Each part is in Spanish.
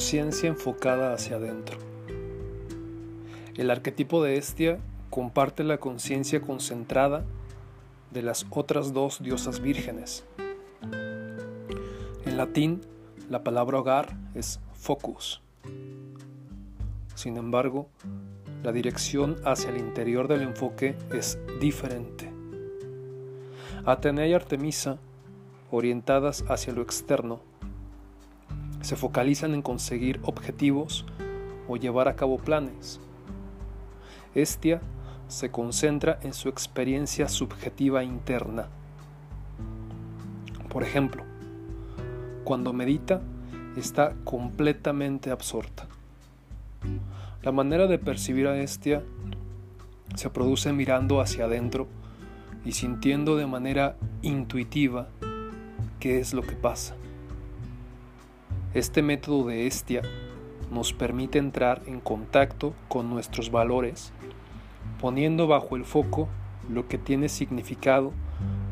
conciencia enfocada hacia adentro. El arquetipo de Estia comparte la conciencia concentrada de las otras dos diosas vírgenes. En latín, la palabra hogar es focus. Sin embargo, la dirección hacia el interior del enfoque es diferente. Atenea y Artemisa, orientadas hacia lo externo, se focalizan en conseguir objetivos o llevar a cabo planes. Estia se concentra en su experiencia subjetiva interna. Por ejemplo, cuando medita, está completamente absorta. La manera de percibir a Estia se produce mirando hacia adentro y sintiendo de manera intuitiva qué es lo que pasa. Este método de Estia nos permite entrar en contacto con nuestros valores, poniendo bajo el foco lo que tiene significado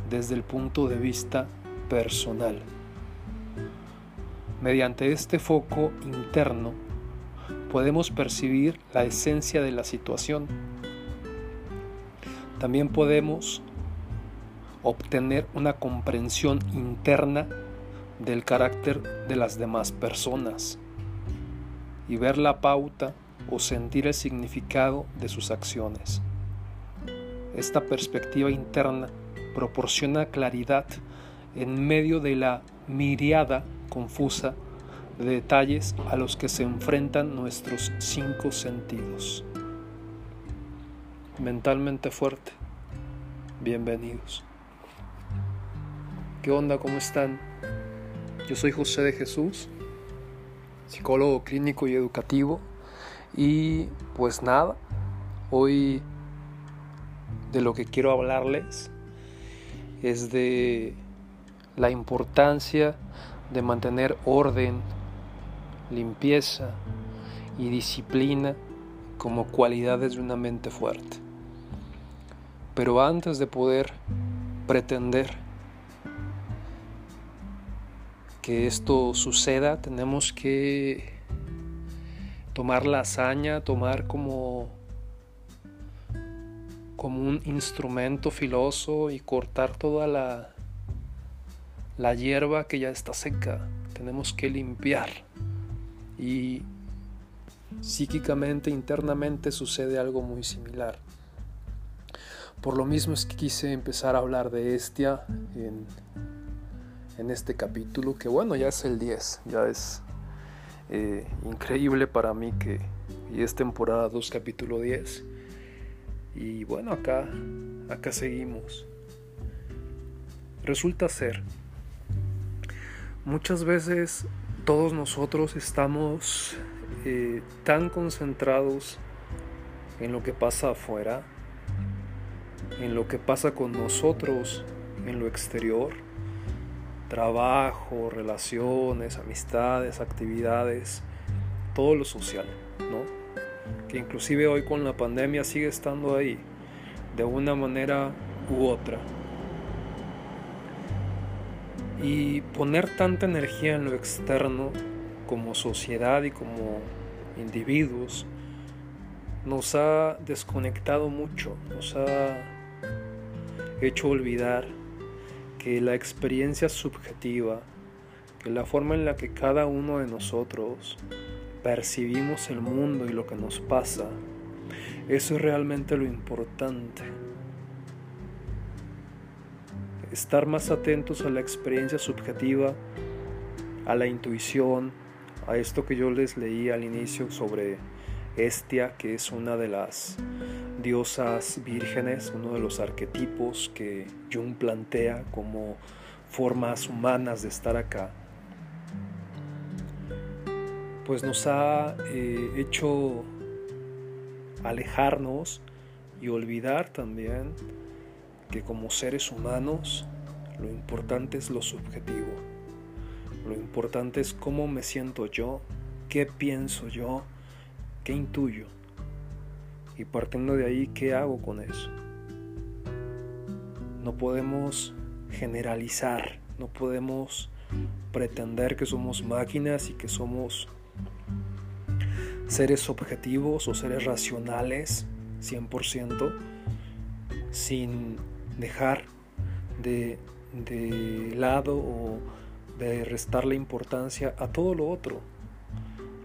desde el punto de vista personal. Mediante este foco interno podemos percibir la esencia de la situación. También podemos obtener una comprensión interna del carácter de las demás personas y ver la pauta o sentir el significado de sus acciones. Esta perspectiva interna proporciona claridad en medio de la miriada confusa de detalles a los que se enfrentan nuestros cinco sentidos. Mentalmente fuerte, bienvenidos. ¿Qué onda? ¿Cómo están? Yo soy José de Jesús, psicólogo clínico y educativo. Y pues nada, hoy de lo que quiero hablarles es de la importancia de mantener orden, limpieza y disciplina como cualidades de una mente fuerte. Pero antes de poder pretender que esto suceda, tenemos que tomar la hazaña, tomar como como un instrumento filoso y cortar toda la la hierba que ya está seca, tenemos que limpiar. Y psíquicamente, internamente sucede algo muy similar. Por lo mismo es que quise empezar a hablar de Estia en, en este capítulo, que bueno, ya es el 10, ya es eh, increíble para mí que y es temporada 2, capítulo 10. Y bueno, acá, acá seguimos. Resulta ser Muchas veces todos nosotros estamos eh, tan concentrados en lo que pasa afuera, en lo que pasa con nosotros en lo exterior, trabajo, relaciones, amistades, actividades, todo lo social, ¿no? Que inclusive hoy con la pandemia sigue estando ahí, de una manera u otra. Y poner tanta energía en lo externo como sociedad y como individuos nos ha desconectado mucho, nos ha hecho olvidar la experiencia subjetiva, que la forma en la que cada uno de nosotros percibimos el mundo y lo que nos pasa, eso es realmente lo importante. Estar más atentos a la experiencia subjetiva, a la intuición, a esto que yo les leí al inicio sobre Estia, que es una de las diosas vírgenes, uno de los arquetipos que Jung plantea como formas humanas de estar acá, pues nos ha eh, hecho alejarnos y olvidar también que como seres humanos lo importante es lo subjetivo. Lo importante es cómo me siento yo, qué pienso yo, qué intuyo. Y partiendo de ahí, ¿qué hago con eso? No podemos generalizar, no podemos pretender que somos máquinas y que somos seres objetivos o seres racionales 100% sin dejar de, lado o de restarle importancia a todo lo otro,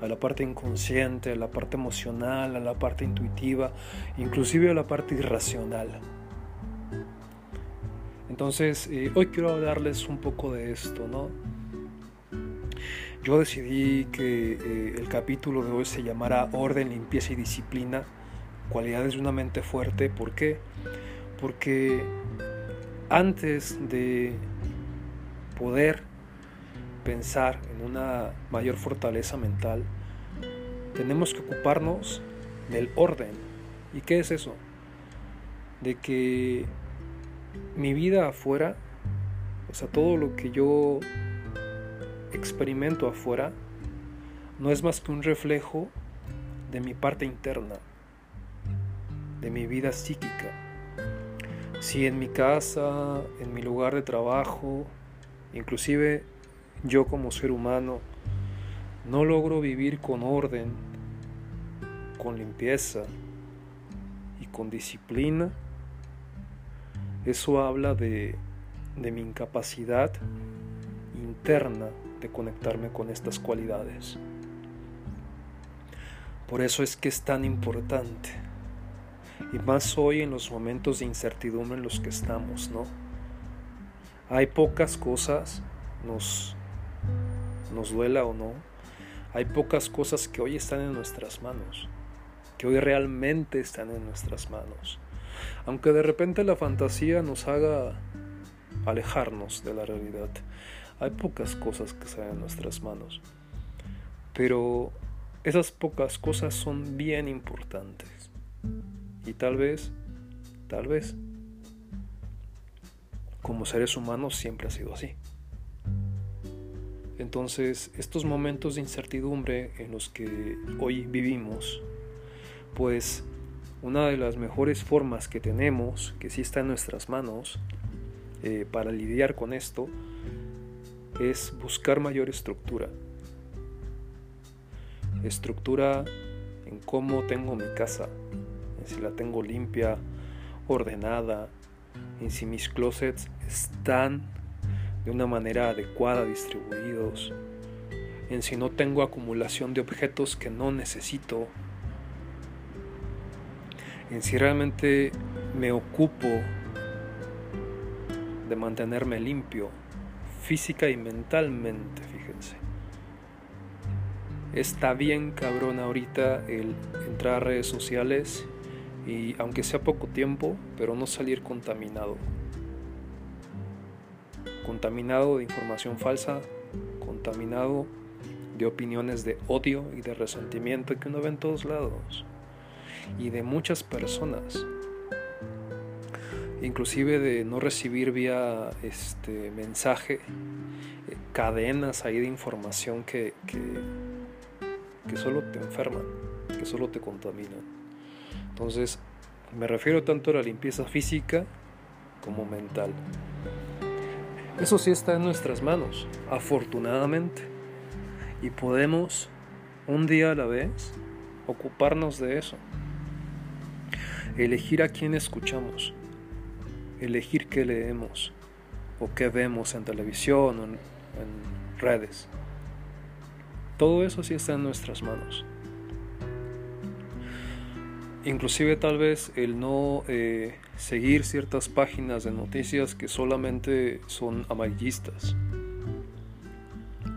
a la parte inconsciente, a la parte emocional, a la parte intuitiva, inclusive a la parte irracional. Entonces, eh, hoy quiero hablarles un poco de esto, ¿no? Yo decidí que eh, el capítulo de hoy se llamara Orden, Limpieza y Disciplina, cualidades de una mente fuerte. ¿Por qué? Porque antes de poder pensar en una mayor fortaleza mental, tenemos que ocuparnos del orden. ¿Y qué es eso? De que mi vida afuera, o sea, todo lo que yo experimento afuera, no es más que un reflejo de mi parte interna, de mi vida psíquica. Si en mi casa, en mi lugar de trabajo, inclusive yo como ser humano, no logro vivir con orden, con limpieza y con disciplina, eso habla de, de mi incapacidad interna de conectarme con estas cualidades. Por eso es que es tan importante. Y más hoy en los momentos de incertidumbre en los que estamos, ¿no? Hay pocas cosas, nos, nos duela o no, hay pocas cosas que hoy están en nuestras manos, que hoy realmente están en nuestras manos. Aunque de repente la fantasía nos haga alejarnos de la realidad. Hay pocas cosas que están en nuestras manos. Pero esas pocas cosas son bien importantes. Y tal vez, tal vez, como seres humanos siempre ha sido así. Entonces, estos momentos de incertidumbre en los que hoy vivimos, pues una de las mejores formas que tenemos, que sí está en nuestras manos, eh, para lidiar con esto, es buscar mayor estructura. Estructura en cómo tengo mi casa, en si la tengo limpia, ordenada, en si mis closets están de una manera adecuada distribuidos, en si no tengo acumulación de objetos que no necesito, en si realmente me ocupo de mantenerme limpio física y mentalmente, fíjense. Está bien cabrón ahorita el entrar a redes sociales y aunque sea poco tiempo, pero no salir contaminado. Contaminado de información falsa, contaminado de opiniones de odio y de resentimiento que uno ve en todos lados y de muchas personas inclusive de no recibir vía este mensaje eh, cadenas ahí de información que, que, que solo te enferman, que solo te contaminan. Entonces, me refiero tanto a la limpieza física como mental. Eso sí está en nuestras manos, afortunadamente. Y podemos, un día a la vez, ocuparnos de eso. Elegir a quién escuchamos elegir qué leemos o qué vemos en televisión o en, redes. Todo eso sí está en nuestras manos. Inclusive tal vez el no eh, seguir ciertas páginas de noticias que solamente son amarillistas,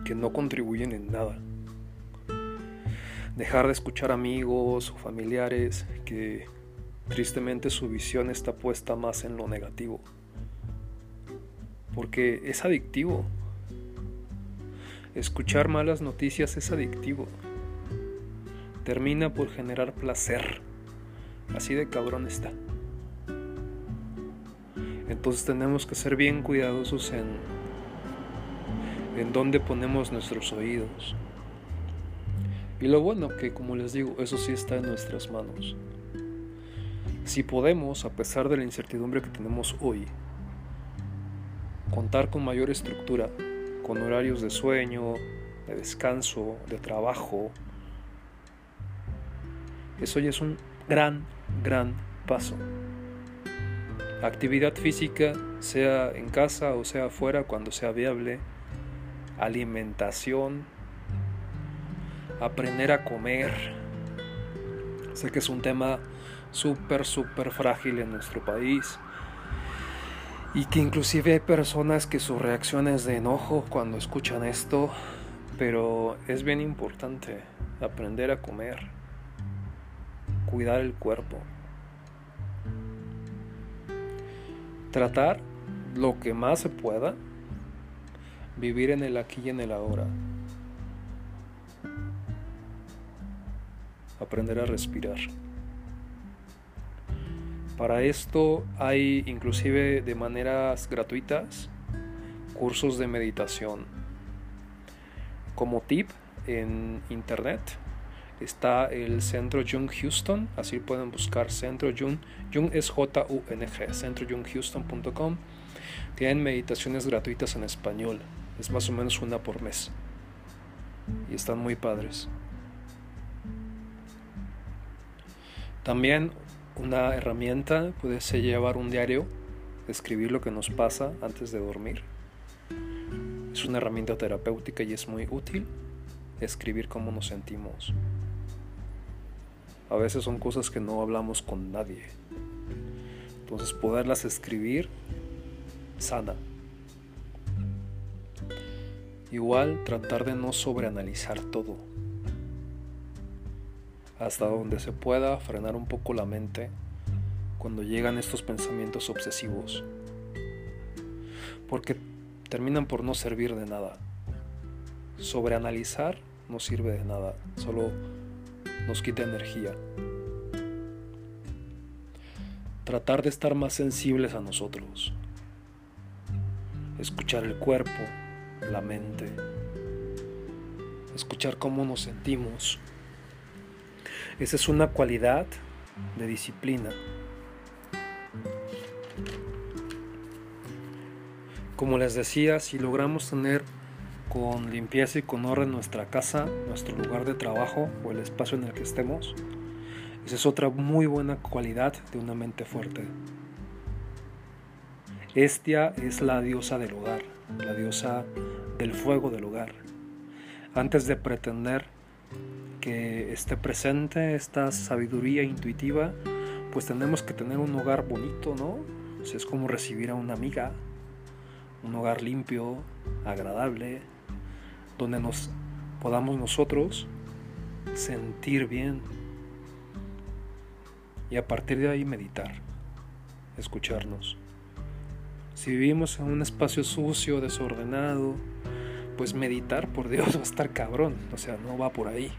que no contribuyen en nada. Dejar de escuchar amigos o familiares que Tristemente su visión está puesta más en lo negativo. Porque es adictivo. Escuchar malas noticias es adictivo. Termina por generar placer. Así de cabrón está. Entonces tenemos que ser bien cuidadosos en, en dónde ponemos nuestros oídos. Y lo bueno que, como les digo, eso sí está en nuestras manos. Si podemos, a pesar de la incertidumbre que tenemos hoy, contar con mayor estructura, con horarios de sueño, de descanso, de trabajo, Eso ya es un gran, gran paso. Actividad física, sea en casa o sea afuera, cuando sea viable. Alimentación. Aprender a comer. Sé que es un tema súper, súper frágil en nuestro país. Y que inclusive hay personas que su reacción es de enojo cuando escuchan esto. Pero es bien importante aprender a comer. Cuidar el cuerpo. Tratar lo que más se pueda. Vivir en el aquí y en el ahora. Aprender a respirar. Para esto hay inclusive de maneras gratuitas cursos de meditación. Como tip en internet está el Centro Jung Houston, así pueden buscar Centro Jung, Jung es J-U-N-G, centrojunghouston.com. Tienen meditaciones gratuitas en español, es más o menos una por mes. Y están muy padres. También una herramienta puede ser llevar un diario, escribir lo que nos pasa antes de dormir. Es una herramienta terapéutica y es muy útil escribir cómo nos sentimos. A veces son cosas que no hablamos con nadie. Entonces poderlas escribir sana. Igual tratar de no sobreanalizar todo hasta donde se pueda frenar un poco la mente cuando llegan estos pensamientos obsesivos, porque terminan por no servir de nada. Sobreanalizar no sirve de nada, solo nos quita energía. Tratar de estar más sensibles a nosotros, escuchar el cuerpo, la mente, escuchar cómo nos sentimos esa es una cualidad de disciplina. Como les decía, si logramos tener con limpieza y con orden nuestra casa, nuestro lugar de trabajo o el espacio en el que estemos, esa es otra muy buena cualidad de una mente fuerte. Estia es la diosa del hogar, la diosa del fuego del hogar. Antes de pretender que esté presente esta sabiduría intuitiva, pues tenemos que tener un hogar bonito, ¿no? es como recibir a una amiga, un hogar limpio, agradable, donde nos podamos nosotros sentir bien y a partir de ahí meditar, escucharnos. Si vivimos en un espacio sucio, desordenado, pues meditar, por Dios, va a estar cabrón, o sea, no va por ahí.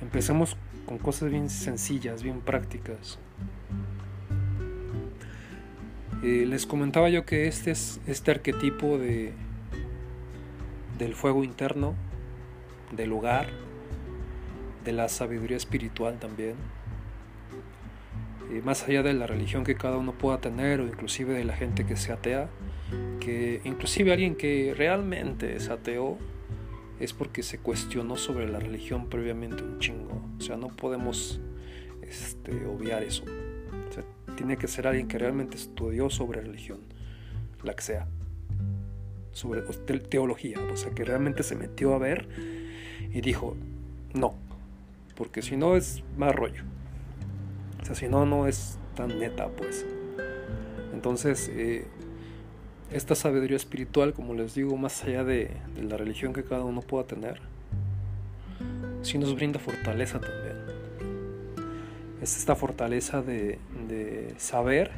Empecemos con cosas bien sencillas, bien prácticas. Eh, les comentaba yo que este es este arquetipo de del fuego interno, del hogar, de la sabiduría espiritual también. Eh, más allá de la religión que cada uno pueda tener o inclusive de la gente que se atea, que inclusive alguien que realmente es ateo es porque se cuestionó sobre la religión previamente un chingo. O sea, no podemos este, obviar eso. tiene que ser alguien que realmente estudió sobre religión, la que sea. Sobre teología, o sea, que realmente se metió a ver y dijo, no, porque si no es más rollo. O sea, si no, no es tan neta, pues. Entonces, eh, esta sabiduría espiritual, como les digo, más allá de, la religión que cada uno pueda tener, sí nos brinda fortaleza también. Es esta fortaleza de, saber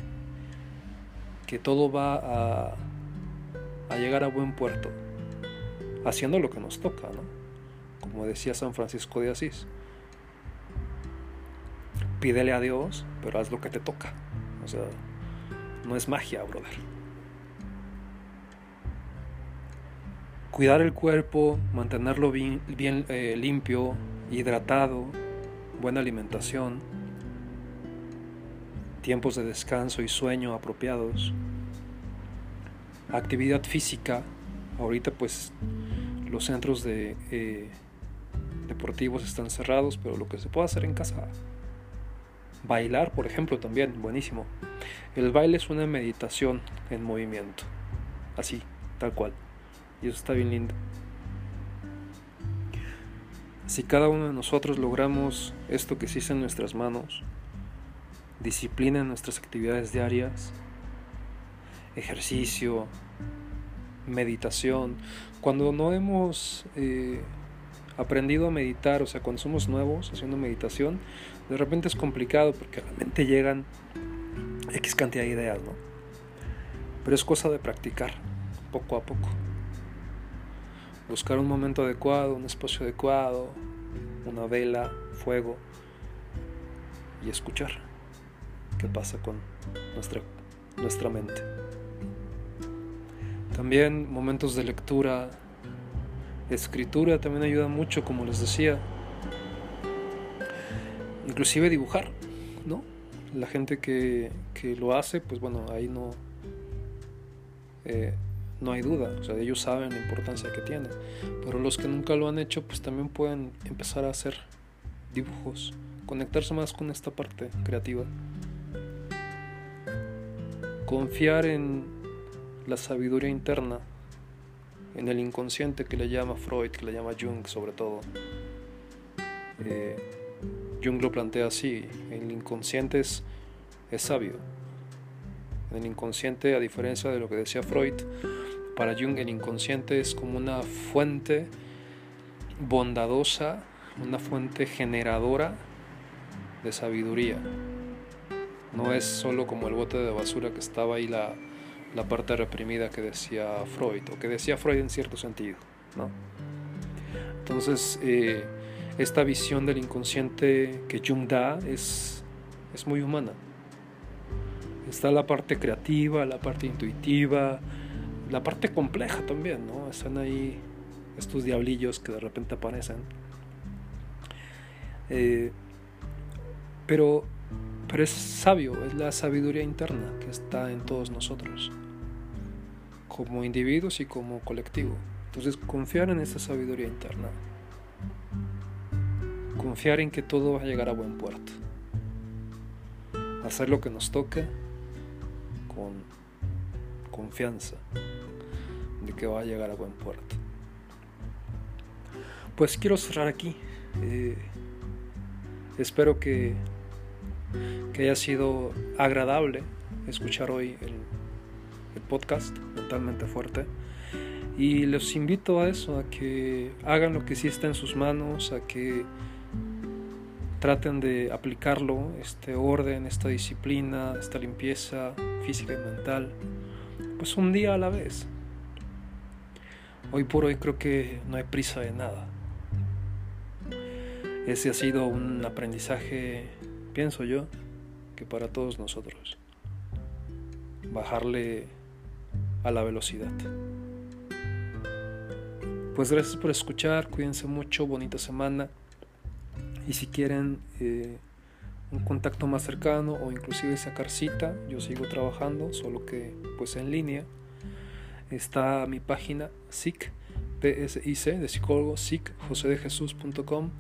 que todo va a, a, llegar a buen puerto, haciendo lo que nos toca, ¿no? Como decía San Francisco de Asís. Pídele a Dios, pero haz lo que te toca. O sea, no es magia, brother. Cuidar el cuerpo, mantenerlo bien, eh, limpio, hidratado, buena alimentación, tiempos de descanso y sueño apropiados, actividad física. Ahorita pues los centros de, eh, deportivos están cerrados, pero lo que se puede hacer en casa, Bailar, por ejemplo, también, buenísimo. El baile es una meditación en movimiento, así, tal cual. Y eso está bien lindo. Si cada uno de nosotros logramos esto que existe en nuestras manos, disciplina en nuestras actividades diarias, ejercicio, meditación, cuando no hemos eh, aprendido a meditar, o sea, cuando somos nuevos haciendo meditación, de repente es complicado porque a la mente llegan X cantidad de ideas, ¿no? Pero es cosa de practicar poco a poco. Buscar un momento adecuado, un espacio adecuado, una vela, fuego y escuchar qué pasa con nuestra, nuestra mente. También momentos de lectura, escritura también ayuda mucho, como les decía. Inclusive dibujar, ¿no? La gente que, lo hace, pues bueno, ahí no, eh, no hay duda, o sea, ellos saben la importancia que tiene. Pero los que nunca lo han hecho, pues también pueden empezar a hacer dibujos, conectarse más con esta parte creativa. Confiar en la sabiduría interna, en el inconsciente que le llama Freud, que le llama Jung sobre todo. Eh, Jung lo plantea así, el inconsciente es, es sabio. El inconsciente, a diferencia de lo que decía Freud, para Jung el inconsciente es como una fuente bondadosa, una fuente generadora de sabiduría. No es solo como el bote de basura que estaba ahí la, la parte reprimida que decía Freud, o que decía Freud en cierto sentido. ¿no? Entonces, eh, esta visión del inconsciente que Jung da es, es muy humana. Está la parte creativa, la parte intuitiva, la parte compleja también, ¿no? Están ahí estos diablillos que de repente aparecen. Eh, pero, pero es sabio, es la sabiduría interna que está en todos nosotros como individuos y como colectivo. Entonces confiar en esa sabiduría interna. Confiar en que todo va a llegar a buen puerto. Hacer lo que nos toque con confianza de que va a llegar a buen puerto. Pues quiero cerrar aquí. Eh, espero que, que haya sido agradable escuchar hoy el podcast Mentalmente Fuerte. Y los invito a eso, a que hagan lo que sí está en sus manos, a que traten de aplicarlo, este orden, esta disciplina, esta limpieza física y mental, pues un día a la vez. Hoy por hoy creo que no hay prisa de nada. Ese ha sido un aprendizaje, pienso yo, que para todos nosotros. Bajarle a la velocidad. Pues gracias por escuchar, cuídense mucho, bonita semana. Y si quieren eh, un contacto más cercano o inclusive sacar cita, yo sigo trabajando, solo que pues en línea. Está mi página SIC, PSIC, de psicólogo, SIC, josedejesus.com.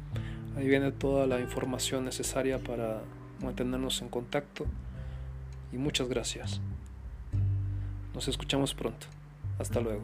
Ahí viene toda la información necesaria para mantenernos en contacto. Y muchas gracias. Nos escuchamos pronto. Hasta luego.